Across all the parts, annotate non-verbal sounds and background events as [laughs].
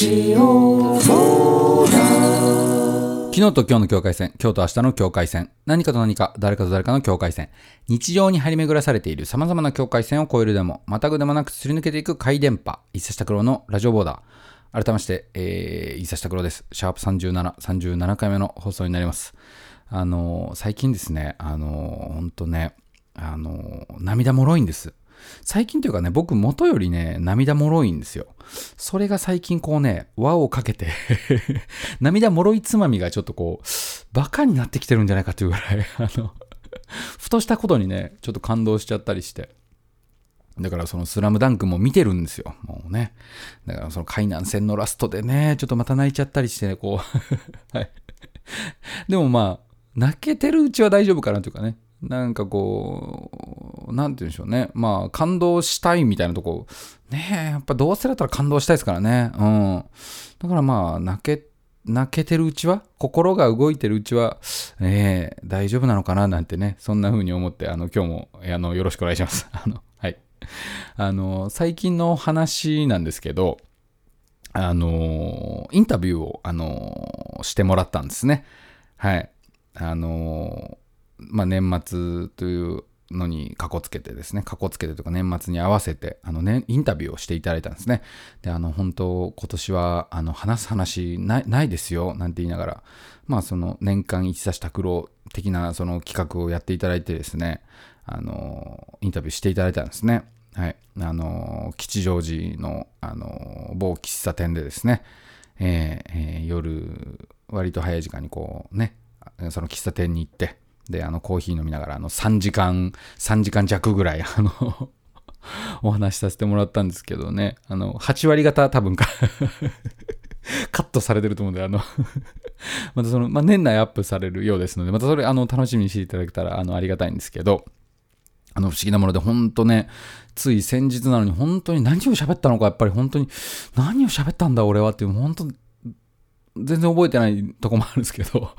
ジオ昨日と今日の境界線、今日と明日の境界線、何かと何か、誰かと誰かの境界線、日常に張り巡らされている様々な境界線を越えるでも、またぐでもなくすり抜けていく回電波、伊佐下黒のラジオボーダー。改めまして、えー、伊佐下黒です。シャープ37、37回目の放送になります。あのー最近ですね、あのーほんとね、あのー涙もろいんです。最近というかね、僕元よりね、涙もろいんですよ。それが最近こうね、輪をかけて、[laughs] 涙もろいつまみがちょっとこう、バカになってきてるんじゃないかというぐらい、[laughs] あの、ふとしたことにね、ちょっと感動しちゃったりして。だからそのスラムダンクも見てるんですよ。もうね。だからその海南戦のラストでね、ちょっとまた泣いちゃったりしてね、こう。[laughs] はい。でもまあ、泣けてるうちは大丈夫かなというかね。なんかこうう、なんて言うんでしょうね。まあ、感動したいみたいなとこ、ねえ、やっぱどうせだったら感動したいですからね。うん。だからまあ、泣け、泣けてるうちは、心が動いてるうちは、ええ大丈夫なのかななんてね、そんな風に思って、あの、今日も、あの、よろしくお願いします。[laughs] あの、はい。あの、最近の話なんですけど、あの、インタビューを、あの、してもらったんですね。はい。あの、まあ、年末というのにかこつけてですね、かこつけてとか年末に合わせて、あのね、インタビューをしていただいたんですね。で、あの、本当今年は、あの、話す話ないないですよ、なんて言いながら、まあ、その、年間一差し拓郎的な、その企画をやっていただいてですね、あの、インタビューしていただいたんですね。はい。あの、吉祥寺の、あの、某喫茶店でですね、えーえー夜、割と早い時間にこうね、その喫茶店に行って、で、あの、コーヒー飲みながら、あの、3時間、3時間弱ぐらい、[laughs] あの、お話しさせてもらったんですけどね、あの、8割方多分か、[laughs] カットされてると思うんで、あの、[laughs] またその、まあ、年内アップされるようですので、またそれ、あの、楽しみにしていただけたら、あの、ありがたいんですけど、あの、不思議なもので、本当ね、つい先日なのに、本当に何を喋ったのか、やっぱり本当に、何を喋ったんだ、俺はっていう、本当全然覚えてないとこもあるんですけど、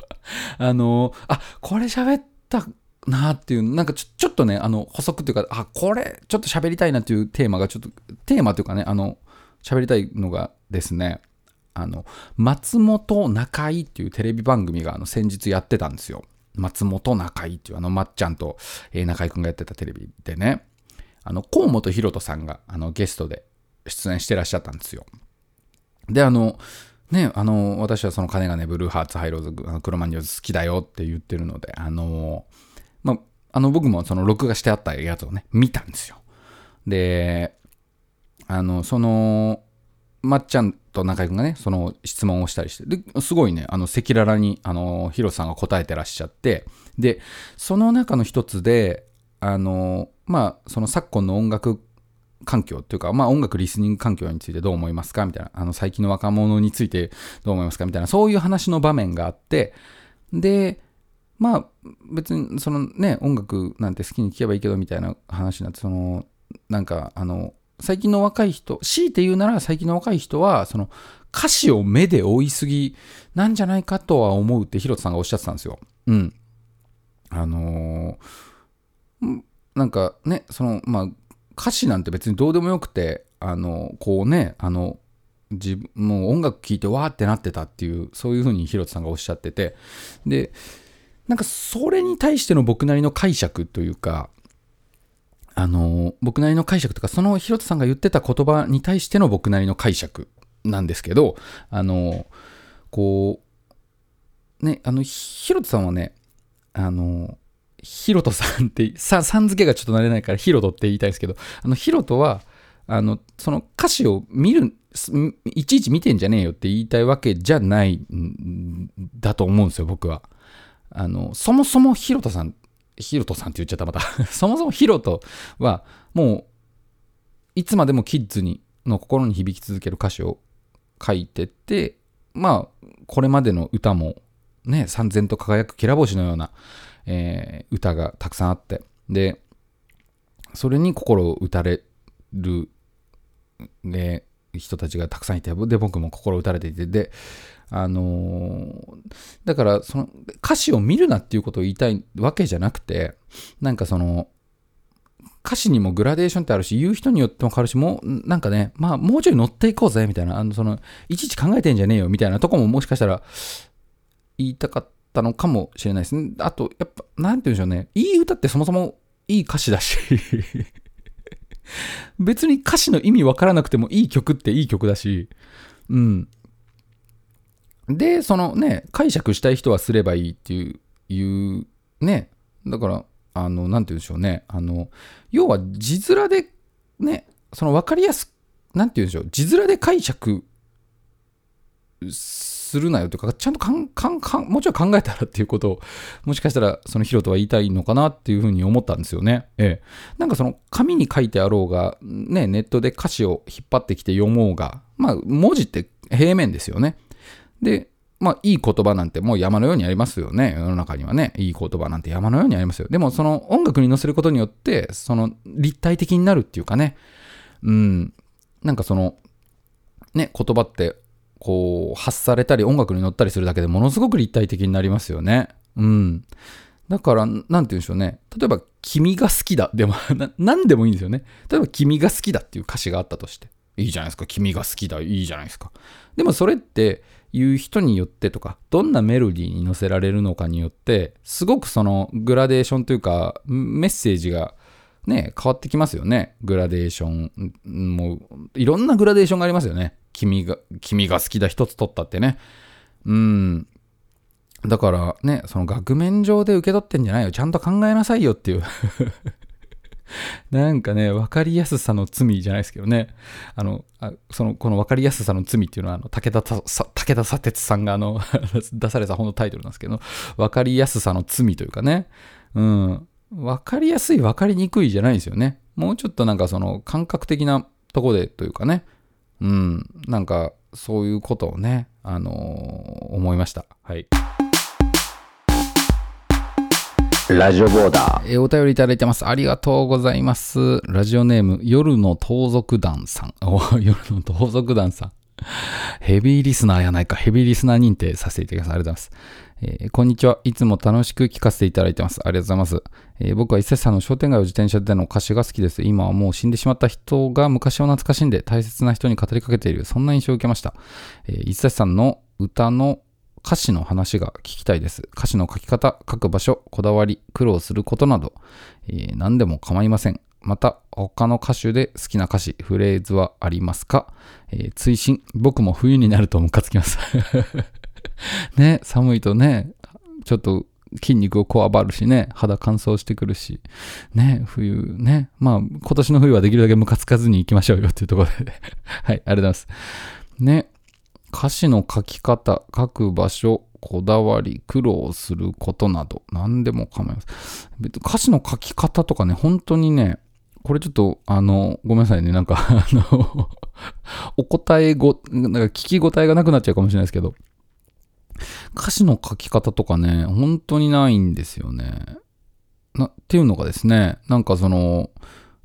あの、あ、これ喋ったなっていう、なんかちょちょっとね、あの、補足っていうか、あ、これ、ちょっと喋りたいなっていうテーマが、ちょっと、テーマというかね、あの、喋りたいのがですね、あの、松本中井っていうテレビ番組が、あの、先日やってたんですよ。松本中井っていう、あの、まっちゃんと、えー中井くんがやってたテレビでね、あの、河本ひろとさんが、あの、ゲストで出演してらっしゃったんですよ。で、あの、ね、あの、私はその金がね、ブルーハーツ、ハイローズ、あのクロマニオズ好きだよって言ってるので、あの、まあ、の、僕もその録画してあったやつをね、見たんですよ。で、あの、その、まっちゃんと中居君がね、その質問をしたりして、で、すごいね、あの、赤裸々に、あの、ヒロさんが答えてらっしゃって、で、その中の一つで、あの、まあ、その昨今の音楽環境というか、まあ、音楽リスニング環境についてどう思いますかみたいな、あの、最近の若者についてどう思いますかみたいな、そういう話の場面があって、で、まあ、別に、そのね、音楽なんて好きに聴けばいいけど、みたいな話になって、その、なんか、あの、最近の若い人、強いて言うなら最近の若い人は、その、歌詞を目で追いすぎなんじゃないかとは思うって、ヒロトさんがおっしゃってたんですよ。うん。あのーんなんかね、その、まあ、歌詞なんて別にどうでもよくて、あの、こうね、あの、自分、もう音楽聴いてわーってなってたっていう、そういうふうにヒロトさんがおっしゃってて、で、なんかそれに対しての僕なりの解釈というか、あの、僕なりの解釈とか、そのヒロトさんが言ってた言葉に対しての僕なりの解釈なんですけど、あの、こう、ね、あの、ヒロトさんはね、あの、ヒロトさんって、さ、さん付けがちょっと慣れないからヒロトって言いたいですけど、あの、ヒロトは、あの、その歌詞を見る、いちいち見てんじゃねえよって言いたいわけじゃないんだと思うんですよ、僕は。あの、そもそもヒロトさん、ヒロトさんって言っちゃったまた。[laughs] そもそもヒロトは、もう、いつまでもキッズに、の心に響き続ける歌詞を書いてて、まあ、これまでの歌も、ね、三千と輝くきら星のような、えー歌がたくさんあって、で、それに心を打たれる、ね、人たちがたくさんいて、で、僕も心を打たれていて、で、あのーだから、その、歌詞を見るなっていうことを言いたいわけじゃなくて、なんかその、歌詞にもグラデーションってあるし、言う人によっても変わるし、もう、なんかね、まあ、もうちょい乗っていこうぜ、みたいな、あの、その、いちいち考えてんじゃねえよ、みたいなとこももしかしたら、言いたかった。たのかもしれないですね。あと、やっぱ、なんて言うんでしょうね。いい歌ってそもそもいい歌詞だし [laughs] 別に歌詞の意味わからなくてもいい曲っていい曲だし、うん。で、そのね、解釈したい人はすればいいっていう、いうね、だから、あの、なんて言うんでしょうね。あの、要は字面でね、その分かりやす、なんて言うんでしょう。字面で解釈すするなよとか、ちゃんとかんかんかんもちょい考えたらっていうことを、もしかしたらそのヒロトは言いたいのかなっていうふうに思ったんですよね。ええ。なんかその紙に書いてあろうが、ね、ネットで歌詞を引っ張ってきて読もうが、まあ文字って平面ですよね。で、まあ、いい言葉なんてもう山のようにありますよね。世の中にはね。いい言葉なんて山のようにありますよ。でも、その音楽に乗せることによって、その立体的になるっていうかね。うん。なんかその、ね、言葉って、こう、発されたり音楽に乗ったりするだけでものすごく立体的になりますよね。うん。だから、なんて言うんでしょうね。例えば、君が好きだ。で [laughs] もな、なんでもいいんですよね。例えば、君が好きだっていう歌詞があったとして。いいじゃないですか。君が好きだ。いいじゃないですか。でも、それって、いう人によってとか、どんなメロディーに乗せられるのかによって、すごくそのグラデーションというか、メッセージがね、変わってきますよね。グラデーション。もう、いろんなグラデーションがありますよね。君が、君が好きだ一つ取ったってね。うん。だからね、その額面上で受け取ってんじゃないよ。ちゃんと考えなさいよっていう [laughs] なんかね、分かりやすさの罪じゃないですけどね。あの、あその、この分かりやすさの罪っていうのは、あの、武田武田砂鉄さんがあの [laughs] 出された本のタイトルなんですけど、分かりやすさの罪というかね。うん。分かりやすい、分かりにくいじゃないですよね。もうちょっとなんかその感覚的なとこでというかね。うん。なんか、そういうことをね、あのー、思いました。はい。ラジオボーダー。えー、お便りいただいてます。ありがとうございます。ラジオネーム、夜の盗賊団さん。お、夜の盗賊団さん。[laughs] ヘビーリスナーやないか。ヘビーリスナー認定させていただきます。ありがとうございます。えー、こんにちは。いつも楽しく聞かせていただいてます。ありがとうございます。えー、僕は伊勢さんの商店街を自転車での歌詞が好きです。今はもう死んでしまった人が昔を懐かしんで大切な人に語りかけている、そんな印象を受けました。えー、伊勢さんの歌の歌詞の話が聞きたいです。歌詞の書き方、書く場所、こだわり、苦労することなど、えー、何でも構いません。また、他の歌手で好きな歌詞、フレーズはありますか、えー、追伸、僕も冬になるとムカつきます。[laughs] ね、寒いとね、ちょっと筋肉をこわばるしね、肌乾燥してくるし、ね、冬ね、まあ今年の冬はできるだけムカつかずに行きましょうよっていうところで。[laughs] はい、ありがとうございます。ね、歌詞の書き方、書く場所、こだわり、苦労することなど、何でも構いません。歌詞の書き方とかね、本当にね、これちょっと、あの、ごめんなさいね、なんか [laughs] あのお答えご、なんか聞き応えがなくなっちゃうかもしれないですけど、歌詞の書き方とかね、本当にないんですよね。な、っていうのがですね、なんかその、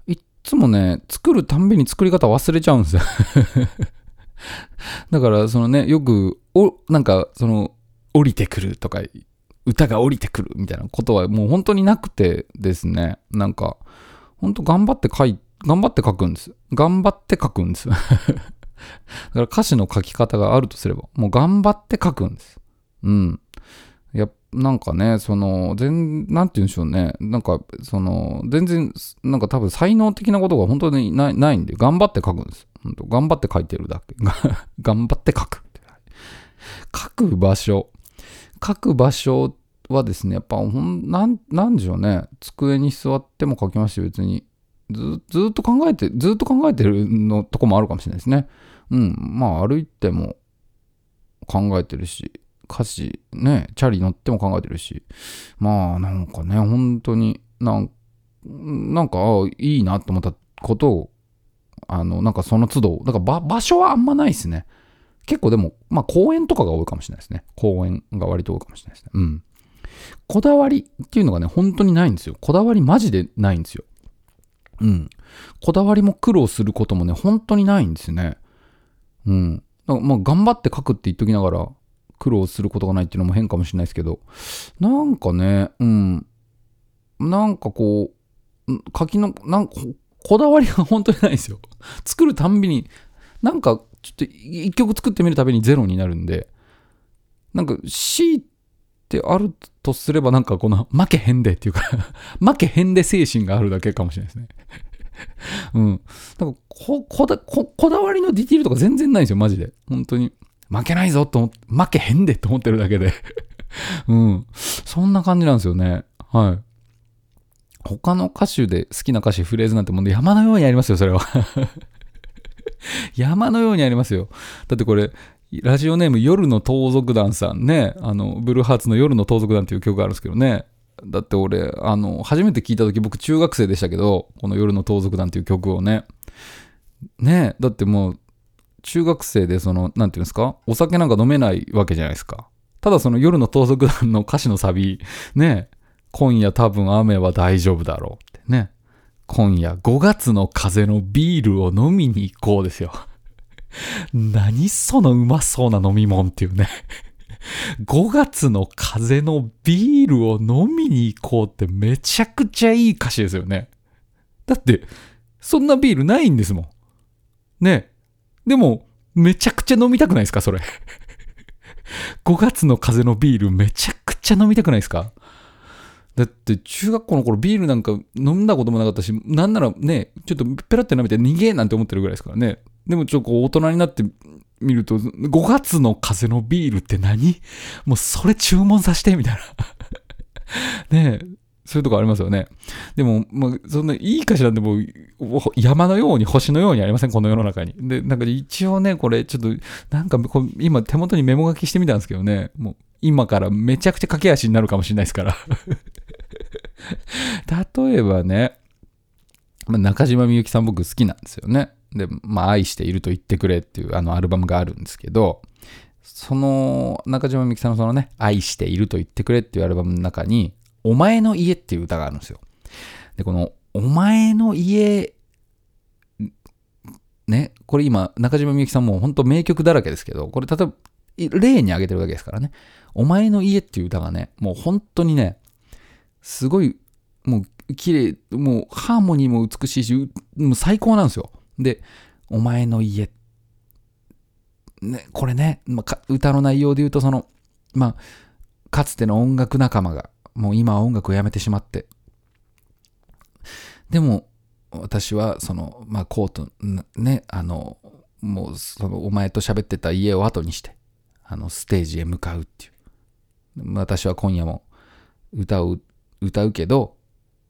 いつもね、作るたんびに作り方忘れちゃうんですよ。[laughs] だから、そのね、よく、お、なんか、その、降りてくるとか、歌が降りてくるみたいなことはもう本当になくてですね、なんか、本当頑張って書い、頑張って書くんです。頑張って書くんです。[laughs] だから歌詞の書き方があるとすれば、もう頑張って書くんです。うん。いや、なんかね、その、全、なんて言うんでしょうね。なんか、その、全然、なんか多分才能的なことが本当にないないんで、頑張って書くんです。頑張って書いてるだけ。[laughs] 頑張って書く。書く場所。書く場所はですね、やっぱほん、なん、なんでしょうね。机に座っても書きますし、別に。ず、ずっと考えて、ずっと考えてるのとこもあるかもしれないですね。うん。まあ、歩いても考えてるし、歌詞、ね、チャリ乗っても考えてるし。まあ、なんかね、本当になんなんか、いいなと思ったことをあの、なんかその都度、だから場所はあんまないですね。結構でも、まあ公園とかが多いかもしれないですね。公園が割と多いかもしれないですね。うん。こだわりっていうのがね、本当にないんですよ。こだわりマジでないんですよ。うん。こだわりも苦労することもね、本当にないんですよね。うん。だからまあ頑張って書くって言っときながら、苦労することがないっていうのも変かもしれないですけど、なんかね、うん。なんかこう、ん柿の、なんか、ここだわりが本当にないんですよ。[laughs] 作るたんびに、なんか、ちょっと一曲作ってみるたびにゼロになるんで、なんか、強いてってあるとすれば、なんかこの、負けへんでっていうか [laughs] 負けへんで精神があるだけかもしれないですね。[laughs] うん。なんかここだこ、こだわりのディティールとか全然ないんですよ、マジで。本当に。負けないぞと思って、負けへんでと思ってるだけで。[laughs] うん。そんな感じなんですよね。はい。他の歌手で好きな歌詞、フレーズなんてもう山のようにありますよ、それは。山のようにありますよ。だってこれ、ラジオネーム夜の盗賊団さんね、あの、ブルーハーツの夜の盗賊団っていう曲があるんですけどね。だって俺、あの、初めて聞いた時僕中学生でしたけど、この夜の盗賊団っていう曲をね。ねだってもう、中学生でその、なんていうんですか？お酒なんか飲めないわけじゃないですか。ただその夜の盗賊団の歌詞のサビ、ね今夜多分雨は大丈夫だろうってね。今夜5月の風のビールを飲みに行こうですよ。何そのうまそうな飲み物っていうね。5月の風のビールを飲みに行こうってめちゃくちゃいい歌詞ですよね。だって、そんなビールないんですもん。ね。でも、めちゃくちゃ飲みたくないですかそれ？5月の風のビールめちゃくちゃ飲みたくないですか？だって中学校の頃ビールなんか飲んだこともなかったし、なんならね、ちょっとペラって舐めて逃げなんて思ってるぐらいですからね。でもちょっとこう大人になってみると、5月の風のビールって何？もうそれ注文させてみたいな。[laughs] ねえ。そういうとこありますよね。でも、まあ、そんないい歌詞なんても山のように星のようにありません？この世の中に。で、なんか一応ね、これちょっと、なんかこ今手元にメモ書きしてみたんですけどね、もう今からめちゃくちゃ駆け足になるかもしれないですから。[laughs] 例えばね、まあ、中島みゆきさん僕好きなんですよね。で、まあ、愛していると言ってくれっていうあのアルバムがあるんですけど、その中島みゆきさんのそのね、愛していると言ってくれっていうアルバムの中に、お前の家っていう歌があるんですよ。で、この、お前の家、ね、これ今、中島みゆきさんも本当名曲だらけですけど、これ例えば、例に挙げてるわけですからね。お前の家っていう歌がね、もう本当にね、すごい、もう綺麗、もうハーモニーも美しいし、もう最高なんですよ。で、お前の家。ね、これね、まあ、歌の内容で言うと、その、まあ、かつての音楽仲間が、もう今は音楽をやめてしまって。でも、私は、その、まあ、コート、ね、あの、もう、その、お前と喋ってた家を後にして、あの、ステージへ向かうっていう。私は今夜も歌う、歌うけど、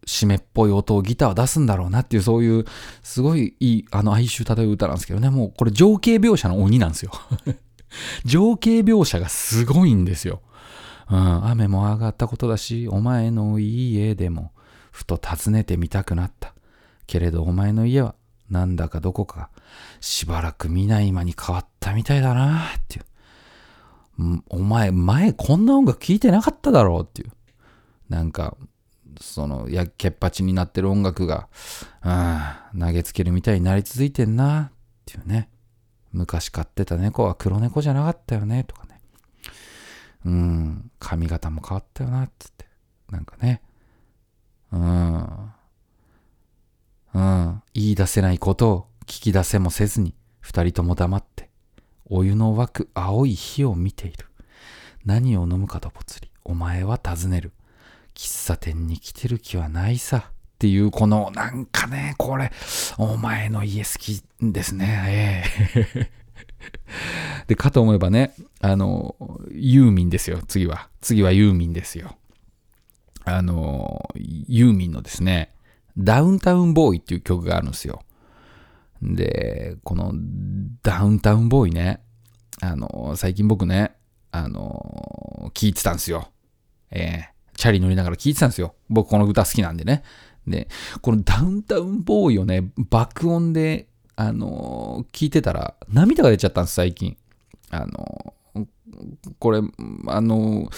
湿っぽい音をギターは出すんだろうなっていう、そういう、すごいいい、あの、哀愁漂う歌なんですけどね、もうこれ情景描写の鬼なんですよ。[laughs] 情景描写がすごいんですよ。うん、雨も上がったことだし、お前の家でも、ふと訪ねてみたくなった。けれどお前の家は、なんだかどこか、しばらく見ない間に変わったみたいだなっていう。お前、前こんな音楽聴いてなかっただろうっていう。なんか、その、や、けっぱちになってる音楽が、うん、投げつけるみたいになり続いてんなっていうね。昔飼ってた猫は黒猫じゃなかったよねとかね。うん、髪型も変わったよなっつって。なんかね。うん。うん。言い出せないことを聞き出せもせずに、二人とも黙って、お湯の湧く青い火を見ている。何を飲むかとぽつり、お前は尋ねる。喫茶店に来てる気はないさ。っていう、この、なんかね、これ、お前の家好きですね。ええ [laughs] で、かと思えばね、あの、ユーミンですよ、次は。次はユーミンですよ。あの、ユーミンのですね、ダウンタウンボーイっていう曲があるんですよ。で、このダウンタウンボーイね、あの、最近僕ね、あの、聞いてたんですよ。えー、チャリ乗りながら聞いてたんですよ。僕この歌好きなんでね。で、このダウンタウンボーイをね、爆音で、あの聞いてたら涙が出ちゃったんです、最近。あのこれ、あの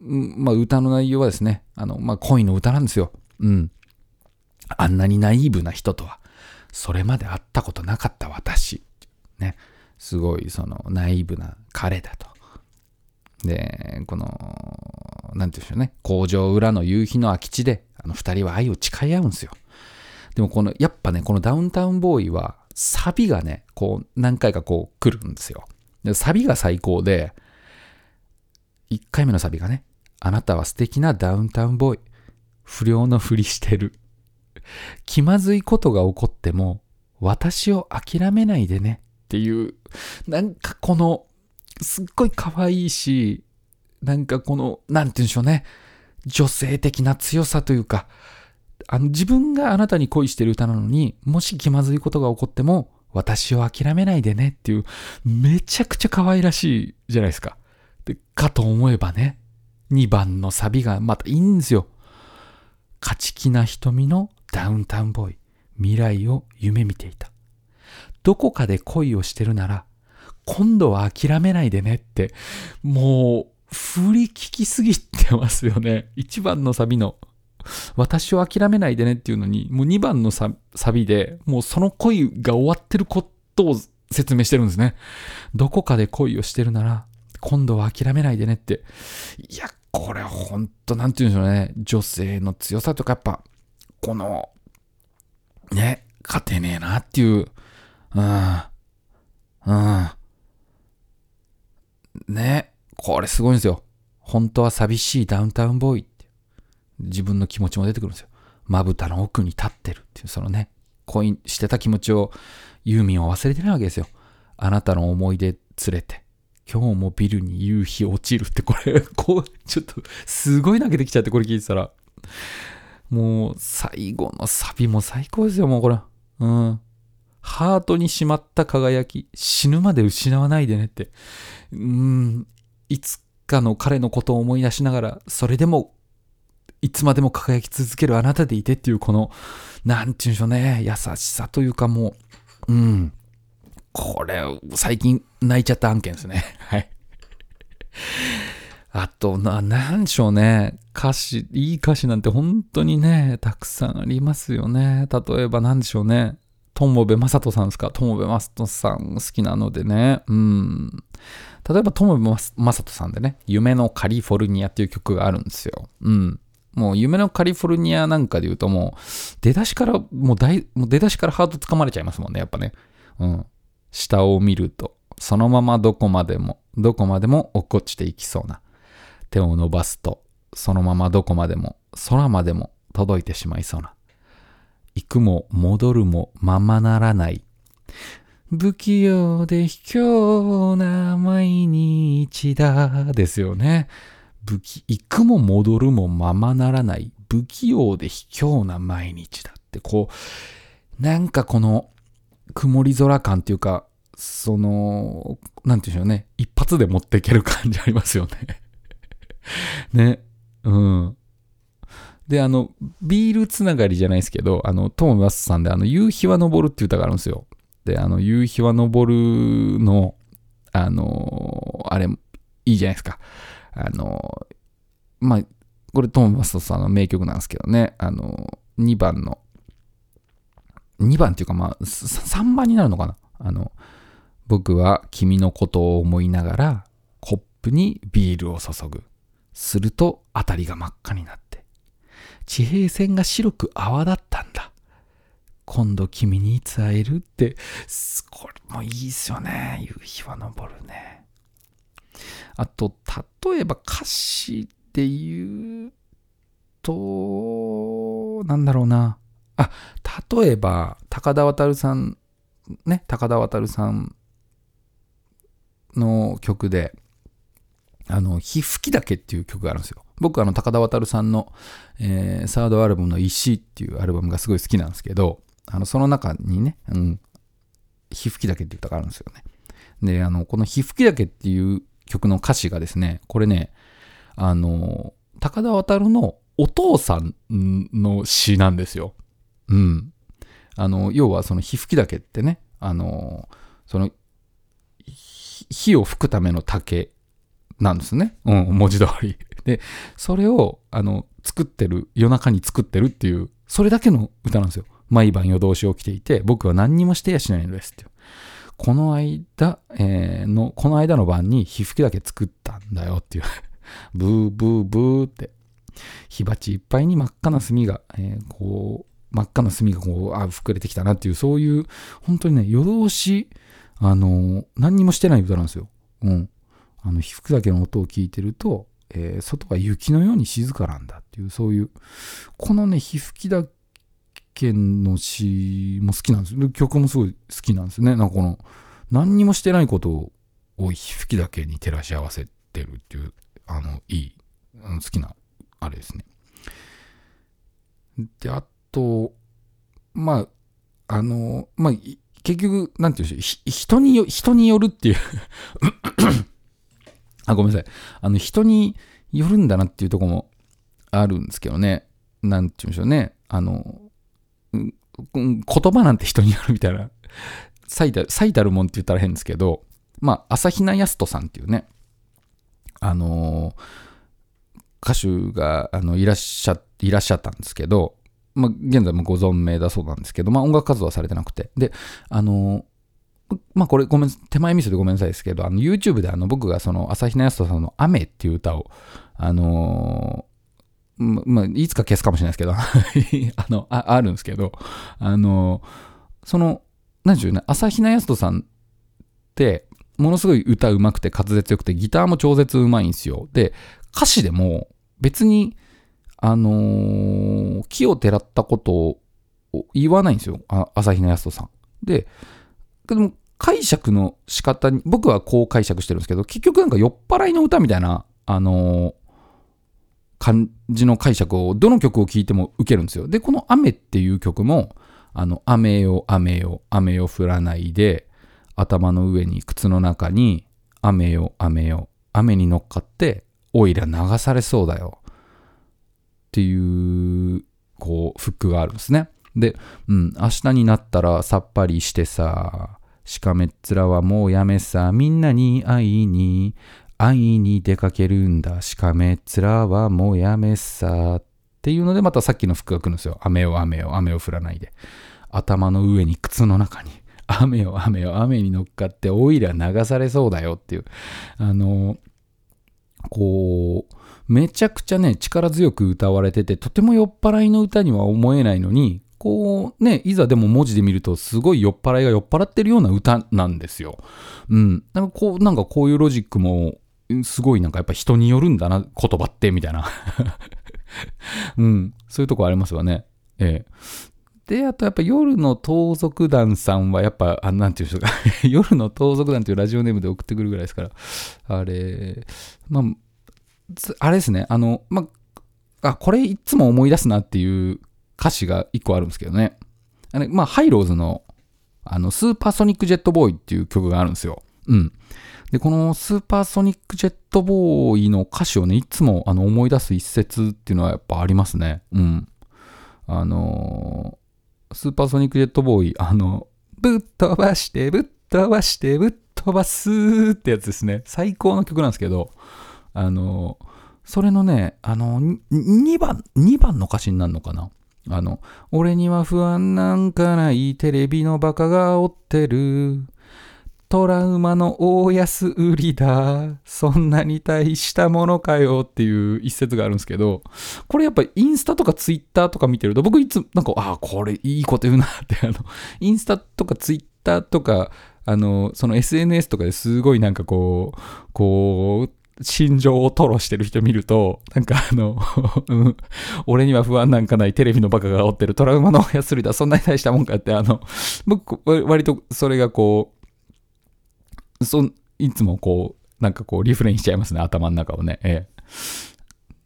まあ、歌の内容はですね、あの、まあ、恋の歌なんですよ。うん。あんなにナイーブな人とは、それまで会ったことなかった私。ね。すごい、その、ナイーブな彼だと。で、この、なんて言うんでしょうね。工場裏の夕日の空き地で、あの二人は愛を誓い合うんですよ。でもこの、やっぱね、このダウンタウンボーイは、サビがね、こう、何回かこう来るんですよ。でサビが最高で、1回目のサビがね、あなたは素敵なダウンタウンボーイ。不良のふりしてる。気まずいことが起こっても、私を諦めないでねっていう、なんかこの、すっごい可愛いし、なんかこの、なんて言うんでしょうね。女性的な強さというか、あの自分があなたに恋してる歌なのに、もし気まずいことが起こっても、私を諦めないでねっていう、めちゃくちゃ可愛らしいじゃないですか。で、かと思えばね、2番のサビがまたいいんですよ。勝ち気な瞳のダウンタウンボーイ。未来を夢見ていた。どこかで恋をしてるなら、今度は諦めないでねって、もう、振り聞きすぎてますよね。1番のサビの、私を諦めないでねっていうのに、もう2番のササビで、もうその恋が終わってることを説明してるんですね。どこかで恋をしてるなら、今度は諦めないでねって。いや、これほんと、なんて言うんでしょうね。女性の強さとかやっぱ、この、ね、勝てねえなっていう、うん、うん。ね、これすごいんですよ。本当は寂しいダウンタウンボーイって。自分の気持ちも出てくるんですよ。まぶたの奥に立ってるっていう、そのね、恋してた気持ちを、ユーミンを忘れてないわけですよ。あなたの思い出連れて。今日もビルに夕日落ちるって、これ、[laughs] こう、ちょっと、すごい泣けてきちゃって、これ聞いてたら。もう、最後のサビも最高ですよ、もうこれ。うん。ハートにしまった輝き、死ぬまで失わないでねって。うん、いつかの彼のことを思い出しながら、それでも、いつまでも輝き続けるあなたでいてっていう、この、なんて言うんでしょうね、優しさというかもう、うん。これ、最近泣いちゃった案件ですね。[laughs] はい。あと、な、なんでしょうね。歌詞、いい歌詞なんて本当にね、たくさんありますよね。例えばなんでしょうね。友部正人さんですか？友部正人さん好きなのでね。うん。例えば友部正人さんでね、夢のカリフォルニアっていう曲があるんですよ。うん。もう夢のカリフォルニアなんかで言うともう、出だしから、もう大、もう出だしからハート掴まれちゃいますもんね、やっぱね。うん。下を見ると、そのままどこまでも、どこまでも落っこちていきそうな。手を伸ばすと、そのままどこまでも、空までも届いてしまいそうな。行くも戻るもままならない。不器用で卑怯な毎日だ。ですよね。不器、行くも戻るもままならない。不器用で卑怯な毎日だって、こう、なんかこの、曇り空感っていうか、その、なんていうんでしょうね。一発で持っていける感じありますよね。[laughs] ね。うん。で、あの、ビールつながりじゃないですけど、あの、トモバスさんで、あの、夕日は昇るっていう歌があるんですよ。で、あの、夕日は昇るの、あの、あれ、いいじゃないですか。あの、まあ、これトモバスさんの名曲なんですけどね、あの、2番の、2番っていうか、まあ、3番になるのかな。あの、僕は君のことを思いながら、コップにビールを注ぐ。すると、あたりが真っ赤になって、地平線が白く泡立ったんだ。今度君にいつ会えるって、これもいいっすよね。夕日は昇るね。あと、例えば歌詞で言うと、なんだろうな。あ、例えば、高田渡さん、ね、高田渡さんの曲で、あの、ひふきだけっていう曲があるんですよ。僕、あの、高田渡さんの、えー、サードアルバムの石っていうアルバムがすごい好きなんですけど、あの、その中にね、うん、ひふきだけっていう歌があるんですよね。で、あの、このひふきだけっていう曲の歌詞がですね、これね、あの、高田渡のお父さんの詩なんですよ。うん。あの、要はそのひふきだけってね、あの、その、火を吹くための竹なんですね。うん、文字通り。で、それを、あの、作ってる、夜中に作ってるっていう、それだけの歌なんですよ。毎晩夜通し起きていて、僕は何にもしてやしないのですっていう。この間、えー、の、この間の晩に火吹きだけ作ったんだよっていう。[laughs] ブーブーブーって。火鉢いっぱいに真っ赤な炭が、えー、こう、真っ赤な墨がこう、あ、膨れてきたなっていう、そういう、本当にね、夜通し、あの、何にもしてない歌なんですよ。うん。あの、皮膚だけの音を聞いてると、えー外は雪のように静かなんだっていう、そういう、このね、皮膚きだけの詩も好きなんですよ。曲もすごい好きなんですね。なんかこの、何にもしてないことを皮膚きだけに照らし合わせてるっていう、あの、いい、あの好きな、あれですね。で、あと、まあ、あの、まあ、結局、なんていうんでしょう、人によ、人によるっていうあ、ごめんなさい。あの、人によるんだなっていうとこもあるんですけどね。なんていうんでしょうね。あの、言葉なんて人によるみたいな、最た最たるもんって言ったら変ですけど、まあ、朝比奈康人さんっていうね、あの歌手があのいらっしゃいらっしゃったんですけど、まあ、現在もご存命だそうなんですけど、まあ、音楽活動はされてなくて。で、あのまあこれごめん、手前ミスでごめんなさいですけど、あの YouTube であの僕がその朝比奈康人さんの雨っていう歌を、あのままあ、いつか消すかもしれないですけど、[laughs] あの、ああるんですけど、あのその、何でしょうね、朝比奈康人さんって、ものすごい歌うまくて滑舌よくて、ギターも超絶うまいんですよ。で、歌詞でも別に、あのー木をてらったことを言わないんですよ、朝比奈康人さん。で、でも解釈の仕方に、僕はこう解釈してるんですけど、結局なんか酔っ払いの歌みたいな、あのー感じの解釈をどの曲を聴いても受けるんですよ。で、この雨っていう曲も、あの、雨よ、雨よ、雨よ降らないで、頭の上に靴の中に、雨よ、雨よ、雨に乗っかって、おいら流されそうだよ。っていう、こう、フックがあるんですね。で、うん、明日になったらさっぱりしてさ、しかめっ面はもうやめさ、みんなに会いに、会いに出かけるんだ、しかめっ面はもうやめさ、っていうのでまたさっきの服が来るんですよ。雨よ雨よ、雨を降らないで。頭の上に靴の中に、雨よ雨よ、雨に乗っかっておいら流されそうだよっていう。あの、こう、めちゃくちゃね、力強く歌われてて、とても酔っ払いの歌には思えないのに、こうね、いざでも文字で見ると、すごい酔っ払いが酔っ払ってるような歌なんですよ。うん。なんかこう、なんかこういうロジックも、すごいなんかやっぱ人によるんだな、言葉って、みたいな。[laughs] うん。そういうとこありますよね。ええ。で、あとやっぱ夜の盗賊団さんはやっぱ、あなんていうんでしょうか。[laughs] 夜の盗賊団っていうラジオネームで送ってくるぐらいですから。あれ、まあ、あれですね。あの、ま、あ、これいつも思い出すなっていう歌詞が一個あるんですけどね。あれ、まあ、ハイローズの、あの、スーパーソニックジェットボーイっていう曲があるんですよ。うん。で、このスーパーソニックジェットボーイの歌詞をね、いつもあの思い出す一節っていうのはやっぱありますね。うん。あのースーパーソニックジェットボーイ、あの、ぶっ飛ばして、ぶっ飛ばして、ぶっ飛ばすってやつですね。最高の曲なんですけど、あの、それのね、あの、2番、2番の歌詞になるのかなあの、俺には不安なんかないテレビのバカがおってる。トラウマの大安売りだ。そんなに大したものかよっていう一節があるんですけど、これやっぱインスタとかツイッターとか見てると、僕いつ、なんか、ああ、これいいこと言うなって、あの、インスタとかツイッターとか、あの、その SNS とかですごいなんかこう、こう、心情を吐露してる人見ると、なんかあの、[laughs] 俺には不安なんかないテレビのバカがおってるトラウマのおやすりだ、そんなに大したもんかって、あの、僕、割とそれがこう、そいつもこう、なんかこう、リフレインしちゃいますね、頭の中をね。ええ。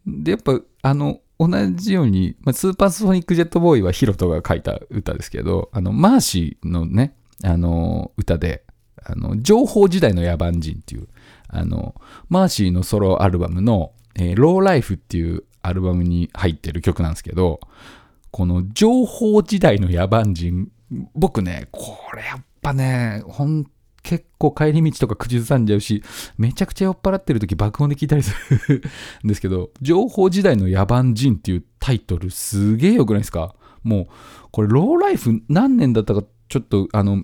で、やっぱ、あの、同じように、まあ、スーパーソニックジェットボーイはヒロトが書いた歌ですけど、あの、マーシーのね、あの、歌で、あの、情報時代の野蛮人っていう、あの、マーシーのソロアルバムの、えーローライフっていうアルバムに入ってる曲なんですけど、この情報時代の野蛮人、僕ね、これやっぱね、ほん、結構帰り道とか口ずさんじゃうし、めちゃくちゃ酔っ払ってる時爆音で聞いたりするんですけど、情報時代の野蛮人っていうタイトルすげえ良くないですか？もう、これローライフ何年だったかちょっとあの、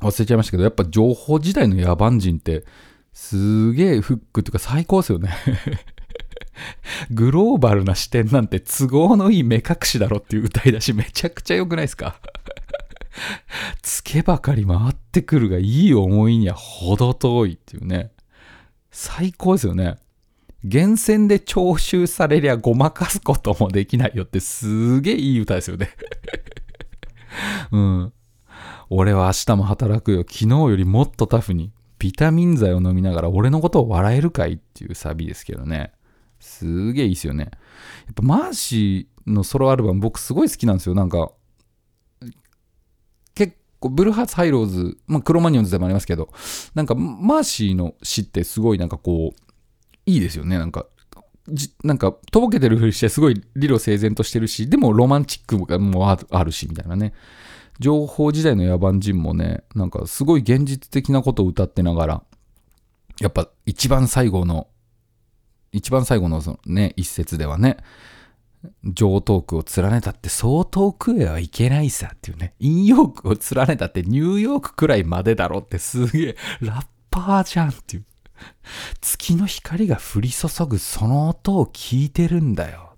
忘れちゃいましたけど、やっぱ情報時代の野蛮人って、すげえフックっていうか最高ですよね。[laughs] グローバルな視点なんて都合のいい目隠しだろっていう歌い出しめちゃくちゃ良くないですか？[laughs] つけばかり回ってくるがいい思いには程遠いっていうね。最高ですよね。厳選で徴収されりゃごまかすこともできないよってすげえいい歌ですよね。[laughs] うん。俺は明日も働くよ。昨日よりもっとタフに。ビタミン剤を飲みながら俺のことを笑えるかいっていうサビですけどね。すげえいいですよね。やっぱマーシーのソロアルバム僕すごい好きなんですよ。なんか、結構ブルーハーツハイローズ、まあクロマニオンズでもありますけど、なんかマーシーの詩ってすごいなんかこう、いいですよね。なんか、じなんか、とぼけてるふりしてすごい理路整然としてるし、でもロマンチックもあるあるし、みたいなね。情報時代の野蛮人もね、なんかすごい現実的なことを歌ってながら、やっぱ一番最後の、一番最後のそのね、一節ではね、上東区を連ねたってそう遠くへはいけないさっていうね、引用区を連ねたってニューヨークくらいまでだろってすげえラッパーじゃんっていう。月の光が降り注ぐその音を聞いてるんだよ。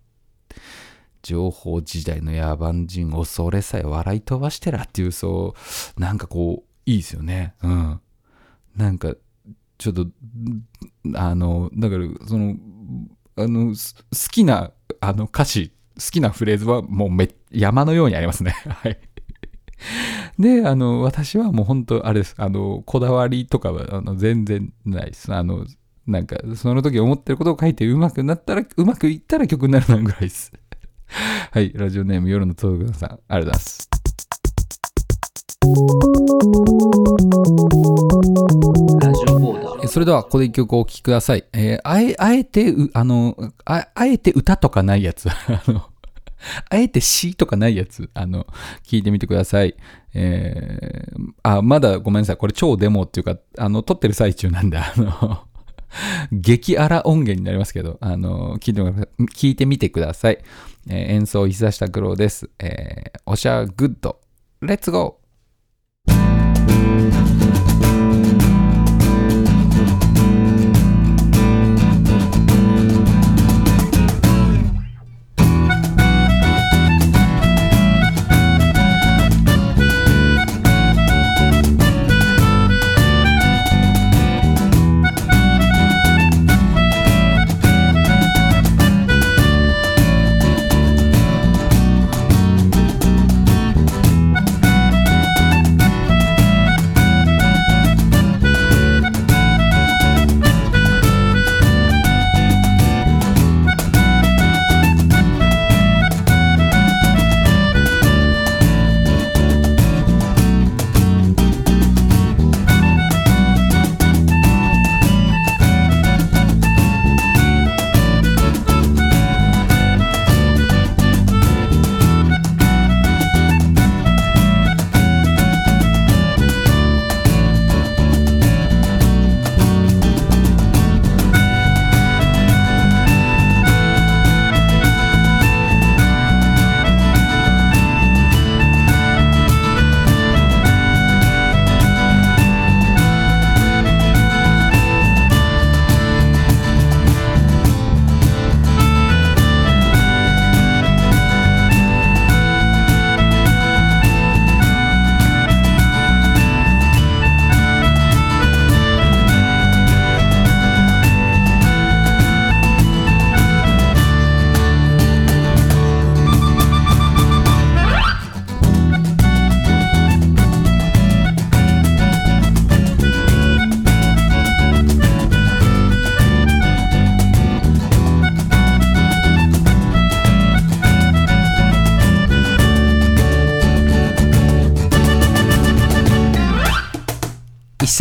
情報時代の野蛮人恐れさえ笑い飛ばしてらっていうそうなんかこういいですよねうんなんかちょっとあのだからそのあの好きなあの歌詞好きなフレーズはもうめ山のようにありますね [laughs] はいで、あの、私はもう本当、あれです。あの、こだわりとかはあの全然ないです。あの、なんか、その時思ってることを書いてうまくなったら、うまくいったら曲になるなぐらいです。[laughs] はい、ラジオネーム夜の東京さん、ありがとうございます。ラジオボーダー。それでは、ここで一曲お聴きください。えー、あえ、あえて、あの、あ、あえて歌とかないやつ。[laughs] あの、あえて詩とかないやつ、あの、聞いてみてください。えー、あ、まだごめんなさい。これ超デモっていうか、あの、撮ってる最中なんで、あの、激荒音源になりますけど、あの、聞いて聞いてみてください。えー、演奏を久した苦労です。えー、おしゃグッド。レッツゴー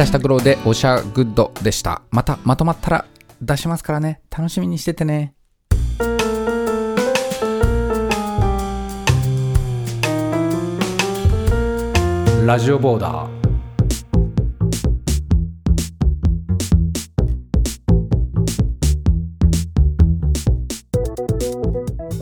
久した苦労でおしゃグッドでした。またまとまったら出しますからね。楽しみにしててね。ラジオボーダー。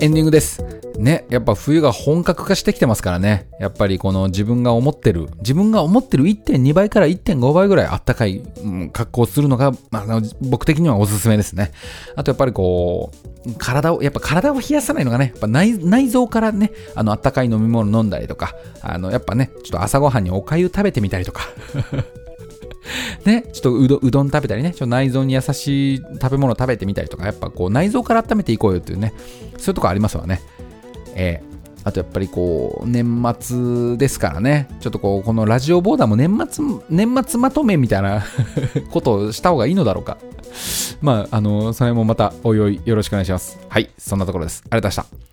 エンディングです。ね、やっぱ冬が本格化してきてますからね。やっぱりこの自分が思ってる、自分が思ってる1.2倍から1.5倍ぐらいあったかい、うん、格好をするのが、まあ、僕的にはおすすめですね。あとやっぱりこう、体を、やっぱ体を冷やさないのがね、やっぱ内内臓からね、あの、あったかい飲み物飲んだりとか、あの、やっぱね、ちょっと朝ごはんにお粥食べてみたりとか。[laughs] ね、ちょっとうどうどん食べたりね、ちょっと内臓に優しい食べ物食べてみたりとか、やっぱこう内臓から温めていこうよっていうね、そういうとこありますわね。えーあとやっぱりこう、年末ですからね、ちょっとこう、このラジオボーダーも年末、年末まとめみたいな [laughs] ことをした方がいいのだろうか。まあ、あの、それもまたおいおいよろしくお願いします。はい、そんなところです。ありがとうございました。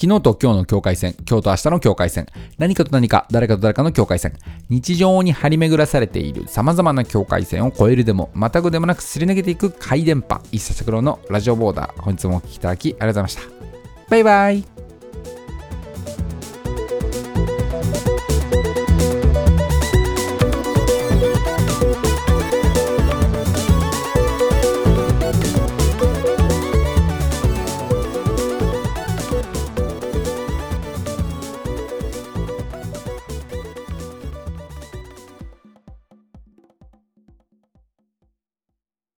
昨日と今日の境界線、今日と明日の境界線、何かと何か、誰かと誰かの境界線、日常に張り巡らされている様々な境界線を越えるでも、またぐでもなくすり抜けていく回電波、一冊黒のラジオボーダー、本日もお聴きいただきありがとうございました。バイバイ。